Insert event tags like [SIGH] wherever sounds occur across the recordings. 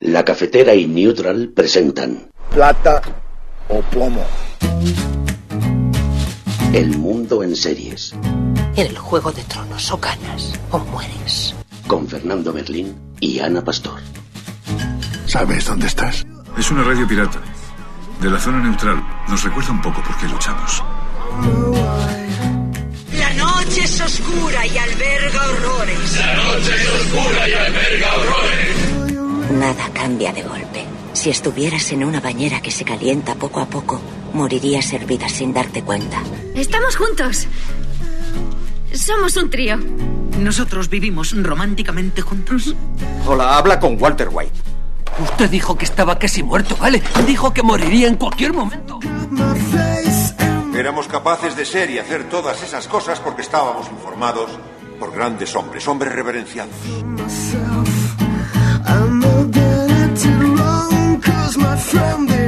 La cafetera y Neutral presentan Plata o plomo. El mundo en series. En el juego de tronos o ganas o mueres. Con Fernando Berlín y Ana Pastor. ¿Sabes dónde estás? Es una radio pirata. De la zona neutral. Nos recuerda un poco por qué luchamos. La noche es oscura y alberga horrores. La noche es oscura y alberga horrores. Cambia de golpe. Si estuvieras en una bañera que se calienta poco a poco, morirías hervida sin darte cuenta. Estamos juntos. Somos un trío. ¿Nosotros vivimos románticamente juntos? Hola, habla con Walter White. Usted dijo que estaba casi muerto, ¿vale? Dijo que moriría en cualquier momento. Éramos capaces de ser y hacer todas esas cosas porque estábamos informados por grandes hombres, hombres reverenciados. from the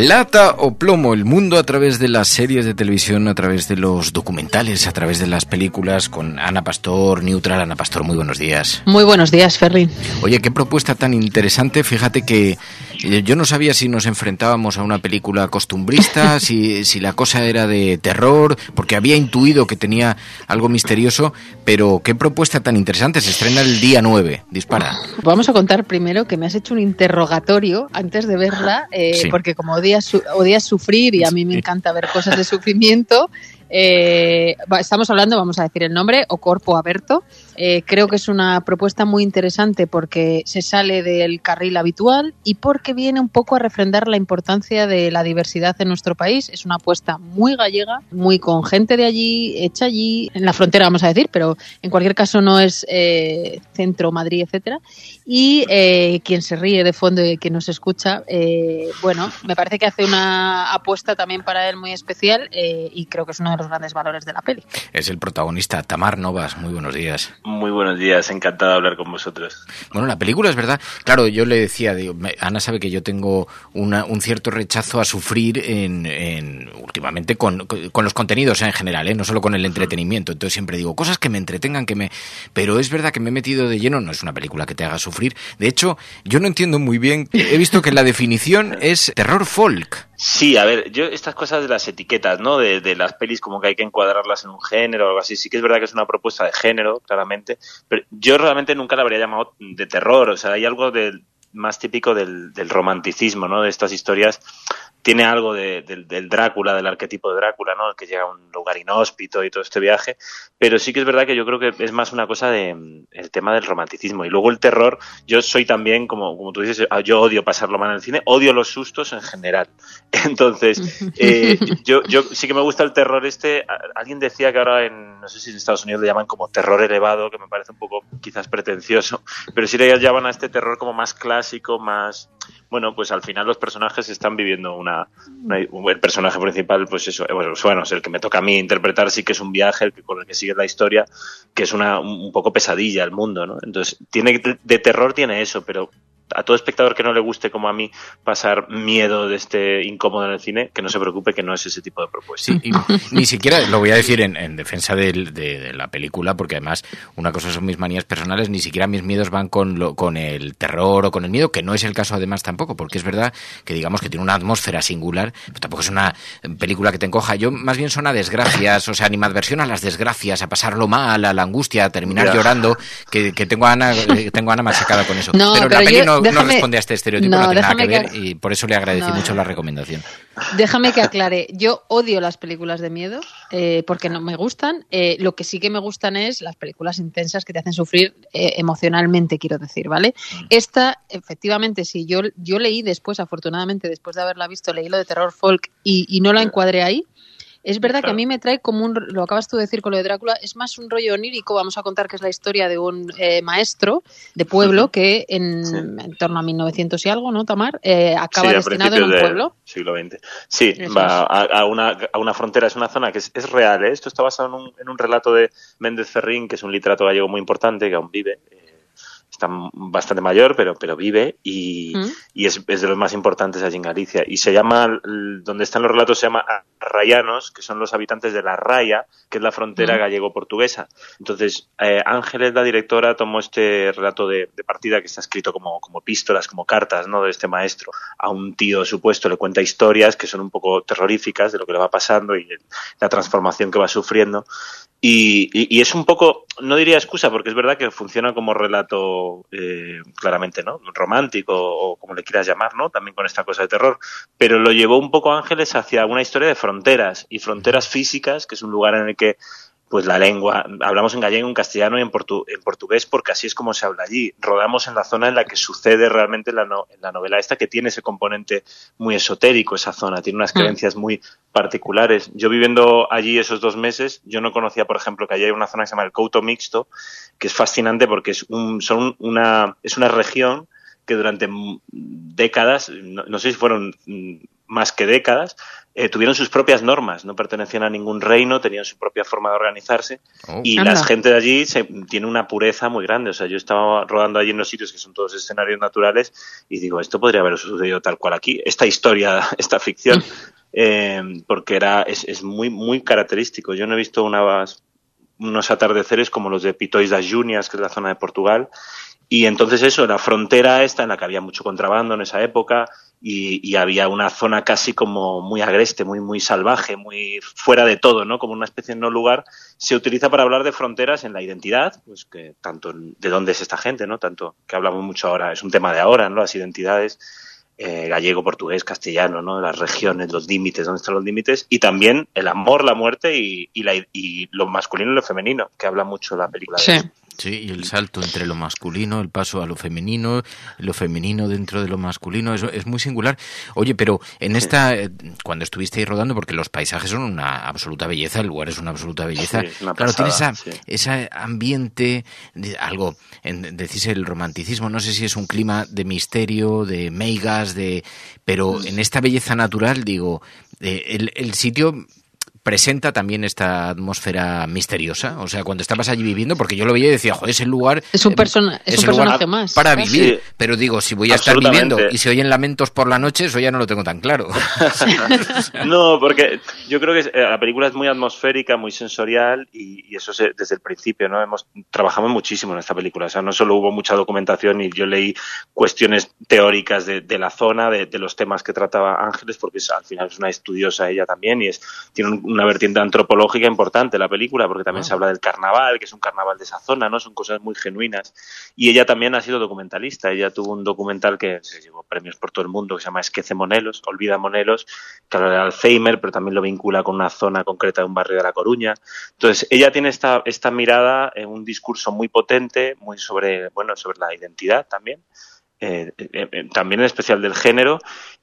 Plata o plomo, el mundo a través de las series de televisión, a través de los documentales, a través de las películas, con Ana Pastor, Neutral. Ana Pastor, muy buenos días. Muy buenos días, Ferri. Oye, qué propuesta tan interesante. Fíjate que eh, yo no sabía si nos enfrentábamos a una película costumbrista, [LAUGHS] si, si la cosa era de terror, porque había intuido que tenía algo misterioso, pero qué propuesta tan interesante. Se estrena el día 9. Dispara. Vamos a contar primero que me has hecho un interrogatorio antes de verla, eh, Sí. porque como odias, su- odias sufrir y a mí me encanta ver cosas de sufrimiento, eh, estamos hablando, vamos a decir el nombre, O Corpo Aberto. Eh, creo que es una propuesta muy interesante porque se sale del carril habitual y porque viene un poco a refrendar la importancia de la diversidad en nuestro país. Es una apuesta muy gallega, muy con gente de allí, hecha allí, en la frontera vamos a decir, pero en cualquier caso no es eh, centro, Madrid, etcétera. Y eh, quien se ríe de fondo y quien nos escucha, bueno, me parece que hace una apuesta también para él muy especial y creo que es uno de los grandes valores de la peli. Es el protagonista, Tamar Novas. Muy buenos días. Muy buenos días, encantado de hablar con vosotros. Bueno, la película es verdad. Claro, yo le decía, digo, Ana sabe que yo tengo una- un cierto rechazo a sufrir en, en- últimamente con, con los contenidos en general, ¿eh? no solo con el entretenimiento. Entonces siempre digo cosas que me entretengan, que me. Pero es verdad que me he metido de lleno. No es una película que te haga sufrir. De hecho, yo no entiendo muy bien. He visto que la definición [LAUGHS] es terror folk. Sí, a ver, yo estas cosas de las etiquetas, ¿no? De, de las pelis como que hay que encuadrarlas en un género o algo así. Sí que es verdad que es una propuesta de género, claramente, pero yo realmente nunca la habría llamado de terror. O sea, hay algo del, más típico del, del romanticismo, ¿no? De estas historias. Tiene algo de- del, del Drácula, del arquetipo de Drácula, ¿no? El que llega a un lugar inhóspito y todo este viaje. Pero sí que es verdad que yo creo que es más una cosa de mm, el tema del romanticismo. Y luego el terror, yo soy también, como, como tú dices, yo odio pasarlo mal en el cine, odio los sustos en general. [LAUGHS] Entonces, [LAUGHS] eh, yo, yo sí que me gusta el terror este. Alguien decía que ahora en, no sé si en Estados Unidos le llaman como terror elevado, que me parece un poco quizás pretencioso, pero sí le llaman a este terror como más clásico, más, bueno, pues al final los personajes están viviendo una, el personaje principal, pues eso, eh, bueno, bueno, es el que me toca a mí interpretar, sí que es un viaje el que, con el que sigue la historia, que es una, un un poco pesadilla el mundo, ¿no? Entonces, tiene, de terror tiene eso, pero a todo espectador que no le guste como a mí pasar miedo de este incómodo en el cine, que no se preocupe que no es ese tipo de propuesta. Sí, y [LAUGHS] ni siquiera lo voy a decir en, en defensa de, de la película, porque además una cosa son mis manías personales, ni siquiera mis miedos van con, lo, con el terror o con el miedo, que no es el caso además tampoco, porque es verdad que digamos que tiene una atmósfera singular, pero tampoco es una película que te encoja. Yo más bien son a desgracias, o sea, animadversión a las desgracias, a pasarlo mal, a la angustia, a terminar llorando, que, que tengo a Ana, eh, tengo a Ana machacada con eso. No, pero, pero la peli yo- no, no déjame- responde a este estereotipo, no, no, tiene nada que ver, que- y por eso le agradecí mucho la recomendación. Déjame que aclare, yo odio las películas de miedo eh, porque no me gustan. Eh, lo que sí que me gustan es las películas intensas que te hacen sufrir eh, emocionalmente, quiero decir, ¿vale? Esta, efectivamente, sí, yo, yo leí después, afortunadamente, después de haberla visto, leí lo de terror folk y, y no la encuadré ahí. Es verdad que a mí me trae como un, lo acabas tú de decir con lo de Drácula, es más un rollo onírico, vamos a contar que es la historia de un eh, maestro de pueblo que en, torno a 1900 y algo, ¿no, Tamar? Eh, acaba destinado en un pueblo. Siglo XX. Sí, va a, una, a una frontera, es una zona que es, real, ¿eh? esto está basado en un, en un relato de Méndez Ferrín, que es un literato gallego muy importante, que aún vive, está bastante mayor, pero, pero vive y, mm. y es, es, de los más importantes allí en Galicia. Y se llama, donde están los relatos, se llama Rayanos, que son los habitantes de la Raya, que es la frontera mm. gallego-portuguesa. Entonces, eh, Ángeles, la directora, tomó este relato de, de, partida que está escrito como, como epístolas, como cartas, ¿no? De este maestro a un tío supuesto, le cuenta historias que son un poco terroríficas de lo que le va pasando y la transformación que va sufriendo. Y, y, es un poco, no diría excusa, porque es verdad que funciona como relato eh, claramente, ¿no? Romántico o como le quieras llamar, ¿no? También con esta cosa de terror. Pero lo llevó un poco Ángeles hacia una historia de fronteras y fronteras físicas, que es un lugar en el que pues la lengua, hablamos en gallego, en castellano y en, en, portugués porque así es como se habla allí. Rodamos en la zona en la que sucede realmente la, en la novela esta que tiene ese componente muy esotérico, esa zona, tiene unas mm. creencias muy particulares. Yo viviendo allí esos dos meses, yo no conocía, por ejemplo, que allí hay una zona que se llama el Couto Mixto, que es fascinante porque es, un, son una, es una región que durante décadas, no sé si fueron mm, más que décadas, eh, tuvieron sus propias normas, no pertenecían a ningún reino, tenían su propia forma de organizarse oh. y la gente de allí se, tiene una pureza muy grande. O sea, yo estaba rodando allí en los sitios que son todos escenarios naturales y digo, esto podría haber sucedido tal cual aquí, esta historia, [LAUGHS] esta ficción, [LAUGHS] eh, porque era es, es, muy muy característico. Yo no he visto unas, unos atardeceres como los de Pitois das Junias, que es la zona de Portugal, y entonces eso, la frontera esta en la que había mucho contrabando en esa época, y, había una zona casi como muy agreste, muy, muy salvaje, muy fuera de todo, ¿no? Como una especie de no lugar, se utiliza para hablar de fronteras en la identidad, pues que tanto de dónde es esta gente, ¿no? Tanto que hablamos mucho ahora, es un tema de ahora, ¿no? Las identidades. Eh, gallego, portugués, castellano, ¿no? Las regiones, los límites, dónde están los límites, y también el amor, la muerte y, y, la, y lo masculino y lo femenino, que habla mucho la película. Sí. Sí, y el salto entre lo masculino, el paso a lo femenino, lo femenino dentro de lo masculino, es, es muy singular. Oye, pero en esta, eh, cuando estuviste ahí rodando, porque los paisajes son una absoluta belleza, el lugar es una absoluta belleza, claro, tiene esa, ese ambiente, de, algo, en, decís el romanticismo, no sé si es un clima de misterio, de meigas, de, pero en esta belleza natural, digo, eh, el, el sitio presenta también esta atmósfera misteriosa. O sea, cuando estabas allí viviendo, porque yo lo veía y decía, joder, es el lugar. Es un, persona, es un personaje más. Para vivir. Pero digo, si voy a estar viviendo y se oyen lamentos por la noche, eso ya no lo tengo tan claro. [LAUGHS] no, porque yo creo que eh, la película es muy atmosférica, muy sensorial y, eso es desde el principio, ¿no? Hemos, trabajamos muchísimo en esta película. O sea, no solo hubo mucha documentación y yo leí cuestiones teóricas de, la zona, de, los temas que trataba Ángeles, porque al final es una estudiosa ella también y es, tiene un una vertiente antropológica importante la película, porque también se ah. habla del carnaval, que es un carnaval de esa zona, ¿no? Son cosas muy genuinas. Y ella también ha sido documentalista. Ella tuvo un documental que se llevó premios por todo el mundo, que se llama Esquece Monelos, Olvida Monelos, que habla de Alzheimer, pero también lo vincula con una zona concreta de un barrio de La Coruña. Entonces, ella tiene esta, esta mirada en un discurso muy potente, muy sobre, bueno, sobre la identidad también. Eh, eh, eh, también en especial del género,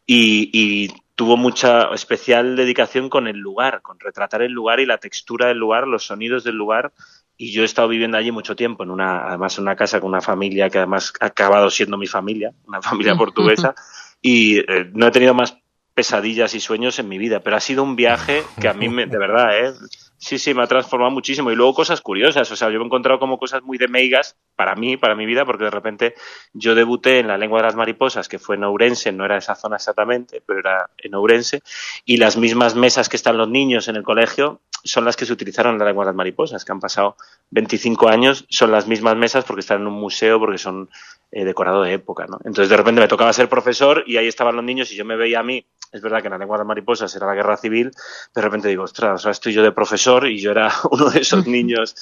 y, y, tuvo mucha especial dedicación con el lugar, con retratar el lugar y la textura del lugar, los sonidos del lugar. Y yo he estado viviendo allí mucho tiempo, en una, además en una casa con una familia que además ha acabado siendo mi familia, una familia portuguesa, [LAUGHS] y eh, no he tenido más pesadillas y sueños en mi vida, pero ha sido un viaje que a mí, me, de verdad, ¿eh? Sí, sí, me ha transformado muchísimo. Y luego cosas curiosas. O sea, yo me he encontrado como cosas muy de meigas para mí, para mi vida, porque de repente yo debuté en la lengua de las mariposas, que fue en Ourense, no era esa zona exactamente, pero era en Ourense. Y las mismas mesas que están los niños en el colegio son las que se utilizaron en la lengua de las mariposas, que han pasado 25 años, son las mismas mesas porque están en un museo, porque son eh, decorado de época, ¿no? Entonces de repente me tocaba ser profesor y ahí estaban los niños y yo me veía a mí, es verdad que en la lengua de las mariposas era la guerra civil, de repente digo, ostras, ahora estoy yo de profesor y yo era [LAUGHS] uno de esos [LAUGHS] niños,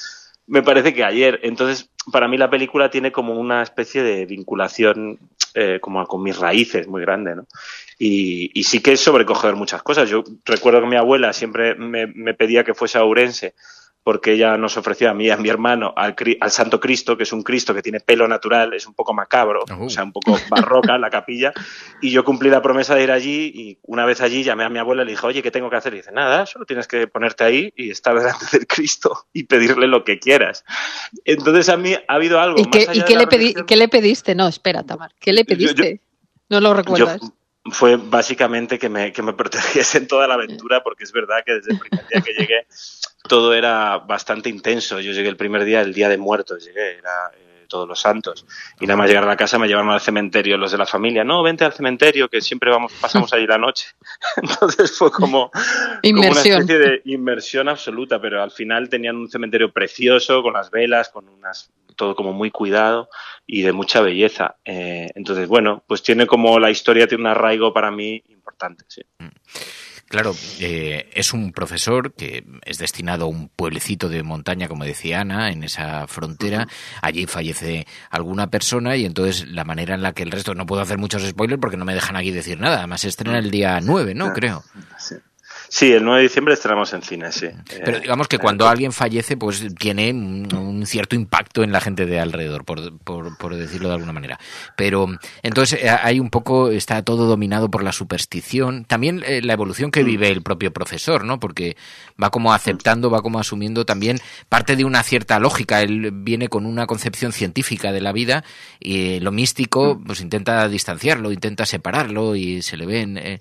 me parece que ayer. Entonces, para mí la película tiene como una especie de vinculación eh, como con mis raíces muy grande, ¿no? Y, y, sí que es sobrecoger muchas cosas. Yo recuerdo que mi abuela siempre me, me pedía que fuese a porque ella nos ofreció a mí y a mi hermano al, al, Santo Cristo, que es un Cristo que tiene pelo natural, es un poco macabro, o sea, un poco barroca la capilla, y yo cumplí la promesa de ir allí y una vez allí llamé a mi abuela y le dije, oye, ¿qué tengo que hacer? Y dice, nada, solo tienes que ponerte ahí y estar delante del Cristo y pedirle lo que quieras. Entonces a mí ha habido algo. ¿Y, qué, ¿y qué, le qué, le pediste? No, espera, Tamar, ¿qué le pediste? no lo recuerdas. Yo, fue básicamente que me, que me [LAUGHS] protegiese en toda la aventura, porque es verdad que desde el primer día que llegué todo era bastante intenso. Yo llegué el primer día, el día de muertos, llegué, era todos los santos. Y nada más llegar a la casa me llevaron al cementerio los de la familia. No, vente al cementerio, que siempre vamos, pasamos allí la noche. [LAUGHS] Entonces fue como, como, una especie de inmersión absoluta, pero al final tenían un cementerio precioso, con las velas, con unas todo como muy cuidado y de mucha belleza. Eh, entonces, bueno, pues tiene como la historia tiene un arraigo para mí importante. Sí. Mm. Claro, eh, es un profesor que es destinado a un pueblecito de montaña, como decía Ana, en esa frontera. Allí fallece alguna persona y entonces la manera en la que el resto, no puedo hacer muchos spoilers porque no me dejan aquí decir nada. Además, se estrena el día 9, ¿no? Creo. Sí. Sí, el 9 de diciembre estrenamos en cine, sí. Pero digamos que cuando alguien fallece, pues tiene un cierto impacto en la gente de alrededor, por, por, decirlo de alguna manera. Pero entonces eh, hay un poco, está todo dominado por la superstición. También eh, la evolución que mm. vive el propio profesor, ¿no? Porque va como aceptando, va como asumiendo también parte de una cierta lógica. Él viene con una concepción científica de la vida y lo místico, mm. pues intenta distanciarlo, intenta separarlo y se le ven. Eh,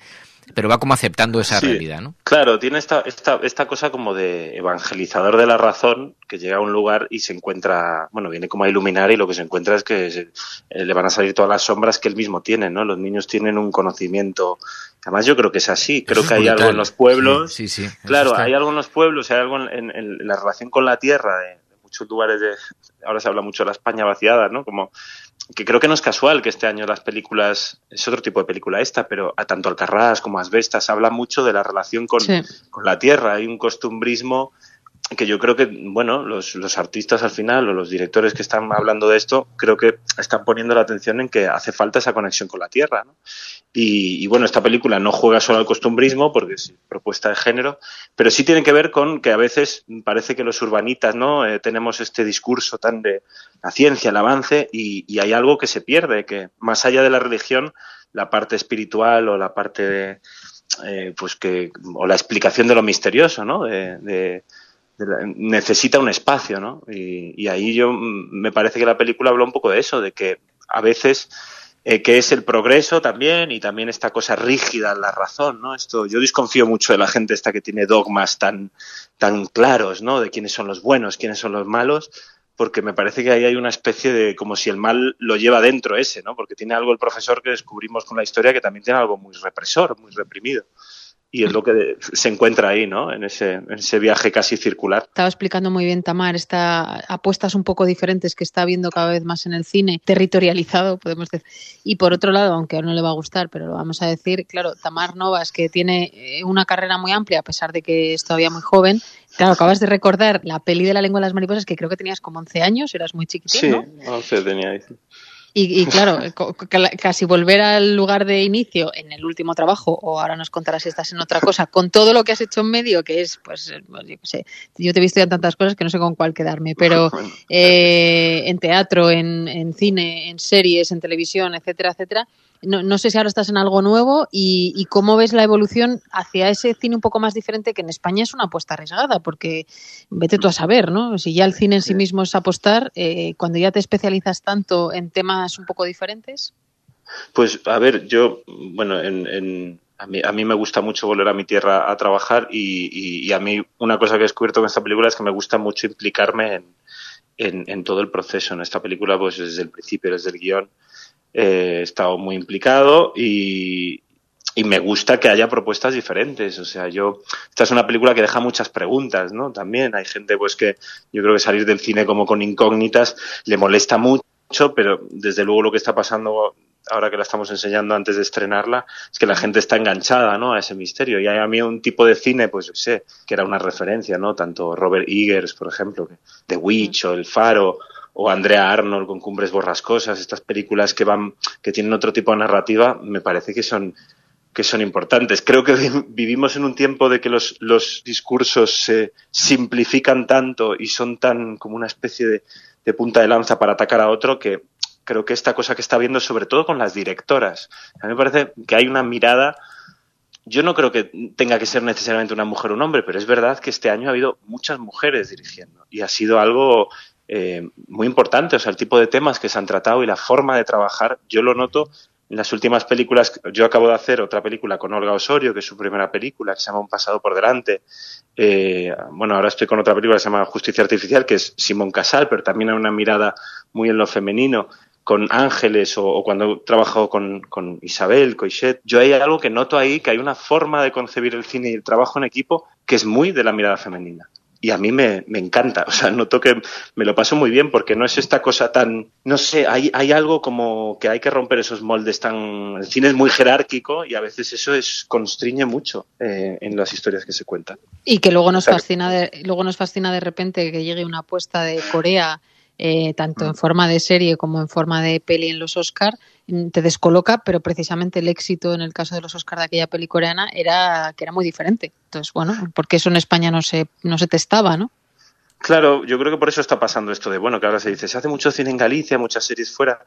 pero va como aceptando esa realidad, ¿no? Claro, tiene esta, esta, esta cosa como de evangelizador de la razón que llega a un lugar y se encuentra, bueno, viene como a iluminar y lo que se encuentra es que eh, le van a salir todas las sombras que él mismo tiene, ¿no? Los niños tienen un conocimiento, además yo creo que es así, creo que hay algo en los pueblos, sí, sí, claro, hay algo en los pueblos, hay algo en, en la relación con la tierra de, muchos lugares de, ahora se habla mucho de la España vaciada, ¿no? Como que creo que no es casual que este año las películas, es otro tipo de película esta, pero a tanto Alcarrás como Asbestas habla mucho de la relación con, con la tierra. Hay un costumbrismo que yo creo que, bueno, los, los, artistas al final o los directores que están hablando de esto, creo que están poniendo la atención en que hace falta esa conexión con la tierra. ¿no? Y, bueno, esta película no juega solo al costumbrismo, porque es propuesta de género, pero sí tiene que ver con que a veces parece que los urbanitas no eh, tenemos este discurso tan de la ciencia, el avance, y, y, hay algo que se pierde, que más allá de la religión, la parte espiritual o la parte de, eh, pues que, o la explicación de lo misterioso, ¿no? de necesita un espacio, ¿no? Y, ahí yo mm, me parece que la película habla un poco de eso, de que a veces eh, que es el progreso también y también esta cosa rígida la razón, ¿no? Esto yo desconfío mucho de la gente esta que tiene dogmas tan tan claros, ¿no? De quiénes son los buenos, quiénes son los malos, porque me parece que ahí hay una especie de como si el mal lo lleva dentro ese, ¿no? Porque tiene algo el profesor que descubrimos con la historia que también tiene algo muy represor, muy reprimido y es lo que se encuentra ahí, ¿no? En ese, en ese viaje casi circular. Estaba explicando muy bien Tamar estas apuestas un poco diferentes que está viendo cada vez más en el cine, territorializado, podemos decir. Y por otro lado, aunque a no le va a gustar, pero lo vamos a decir, claro, Tamar Novas, que tiene eh, una carrera muy amplia, a pesar de que es todavía muy joven, Claro, acabas de recordar la peli de la lengua de las mariposas, que creo que tenías como 11 años, eras muy chiquitín, sí, ¿no? 11 tenía ahí. Y, claro, [LAUGHS] casi volver al lugar de inicio en el último trabajo, o ahora nos contarás si estás en otra cosa, con todo lo que has hecho en medio, que es, pues, pues yo sé, yo te he visto ya en tantas cosas que no sé con cuál quedarme, pero [LAUGHS] eh, en teatro, en, en cine, en series, en televisión, etcétera, etcétera, no, no, sé si ahora estás en algo nuevo y, cómo ves la evolución hacia ese cine un poco más diferente que en España es una apuesta arriesgada, porque vete tú a saber, ¿no? Si ya el cine en sí mismo es apostar, eh, cuando ya te especializas tanto en temas un poco diferentes. Pues a ver, yo, bueno, en, a, mí, a mí me gusta mucho volver a mi tierra a trabajar y, a mí una cosa que he descubierto con esta película es que me gusta mucho implicarme en, en todo el proceso. En esta película, pues desde el principio, desde el guion, he estado muy implicado y, me gusta que haya propuestas diferentes. O sea, yo, esta es una película que deja muchas preguntas, ¿no? También hay gente, pues, que yo creo que salir del cine como con incógnitas le molesta mucho, pero desde luego lo que está pasando ahora que la estamos enseñando antes de estrenarla, es que la gente está enganchada, ¿no? A ese misterio. Y hay a mí un tipo de cine, pues, yo sé, que era una referencia, ¿no? Tanto Robert Eggers, por ejemplo, The Witch o El Faro, o Andrea Arnold con Cumbres Borrascosas, estas películas que van, que tienen otro tipo de narrativa, me parece que son que son importantes. Creo que vivimos en un tiempo de que los, los discursos se simplifican tanto y son tan como una especie de, punta de lanza para atacar a otro que creo que esta cosa que está viendo, sobre todo con las directoras, a mí me parece que hay una mirada yo no creo que tenga que ser necesariamente una mujer o un hombre, pero es verdad que este año ha habido muchas mujeres dirigiendo y ha sido algo eh, muy importante. O sea, el tipo de temas que se han tratado y la forma de trabajar, yo lo noto en las últimas películas. Yo acabo de hacer otra película con Olga Osorio, que es su primera película, que se llama Un pasado por delante. Eh, bueno, ahora estoy con otra película que se llama Justicia Artificial, que es Simón Casal, pero también hay una mirada muy en lo femenino con Ángeles o, cuando he trabajado con, con, Isabel, Coixet, yo hay algo que noto ahí, que hay una forma de concebir el cine y el trabajo en equipo que es muy de la mirada femenina. Y a mí me, me encanta, o sea, noto que me lo paso muy bien porque no es esta cosa tan, no sé, hay, hay algo como que hay que romper esos moldes tan, el cine es muy jerárquico y a veces eso es constriñe mucho eh, en las historias que se cuentan. Y que luego nos fascina, de, luego nos fascina de repente que llegue una apuesta de Corea eh, tanto en mm. forma de serie como en forma de peli en los Oscar, mm, te descoloca, pero precisamente el éxito en el caso de los Oscar de aquella peli coreana era que era muy diferente. Entonces, bueno, porque eso en España no se, no se testaba, ¿no? Claro, yo creo que por eso está pasando esto de, bueno, que ahora se dice, se hace mucho cine en Galicia, muchas series fuera,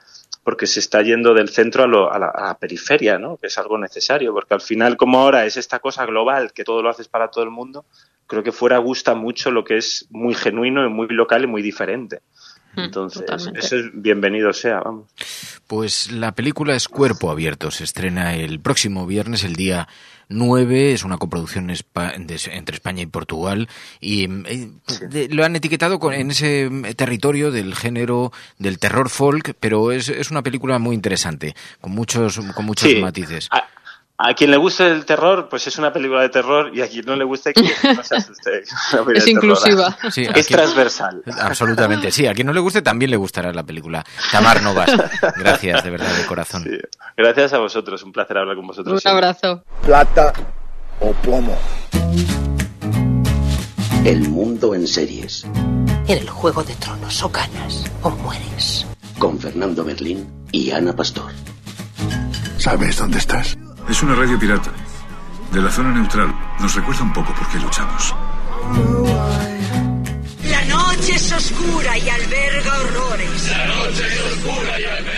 porque se está yendo del centro a, a, la, a, la, periferia, ¿no? Que es algo necesario, porque al final, como ahora es esta cosa global, que todo lo haces para todo el mundo, creo que fuera gusta mucho lo que es muy genuino y muy local y muy diferente. Entonces, eso es bienvenido sea, vamos. Pues la película es Cuerpo Abierto, se estrena el próximo viernes, el día 9, es una coproducción entre España y Portugal y eh, lo han etiquetado en ese territorio del género del terror folk, pero es, es una película muy interesante, con muchos, con muchos matices. A quien le guste el terror, pues es una película de terror y a quien no le guste, que [LAUGHS] no se asuste. [LAUGHS] es inclusiva. es transversal. Absolutamente, sí. A quien no le guste también le gustará la película. Tamar Novas, [LAUGHS] gracias de verdad, de corazón. Gracias a vosotros, un placer hablar con vosotros. Un abrazo. Plata o plomo. El mundo en series. En el Juego de Tronos o ganas o mueres. Con Fernando Berlín y Ana Pastor. ¿Sabes dónde estás? Es una radio pirata. De la zona neutral. Nos recuerda un poco por qué luchamos. La noche es oscura y alberga horrores. La noche es oscura y alberga